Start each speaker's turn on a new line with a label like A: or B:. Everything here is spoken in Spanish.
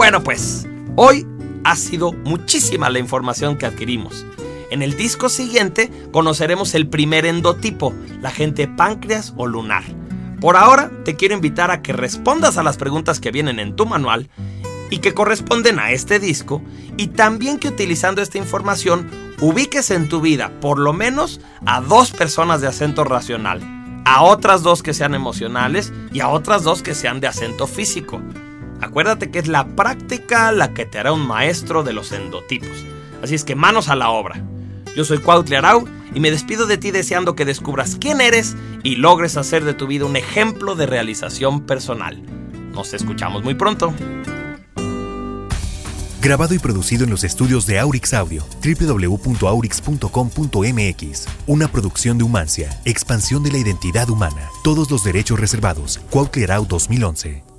A: Bueno, pues, hoy ha sido muchísima la información que adquirimos. En el disco siguiente conoceremos el primer endotipo, la gente páncreas o lunar. Por ahora te quiero invitar a que respondas a las preguntas que vienen en tu manual y que corresponden a este disco y también que utilizando esta información ubiques en tu vida por lo menos a dos personas de acento racional, a otras dos que sean emocionales y a otras dos que sean de acento físico. Acuérdate que es la práctica la que te hará un maestro de los endotipos. Así es que manos a la obra. Yo soy Cuautli Arau y me despido de ti deseando que descubras quién eres y logres hacer de tu vida un ejemplo de realización personal. Nos escuchamos muy pronto.
B: Grabado y producido en los estudios de Aurix Audio, www.aurix.com.mx. Una producción de Humancia, expansión de la identidad humana. Todos los derechos reservados. Cuautli Arau 2011.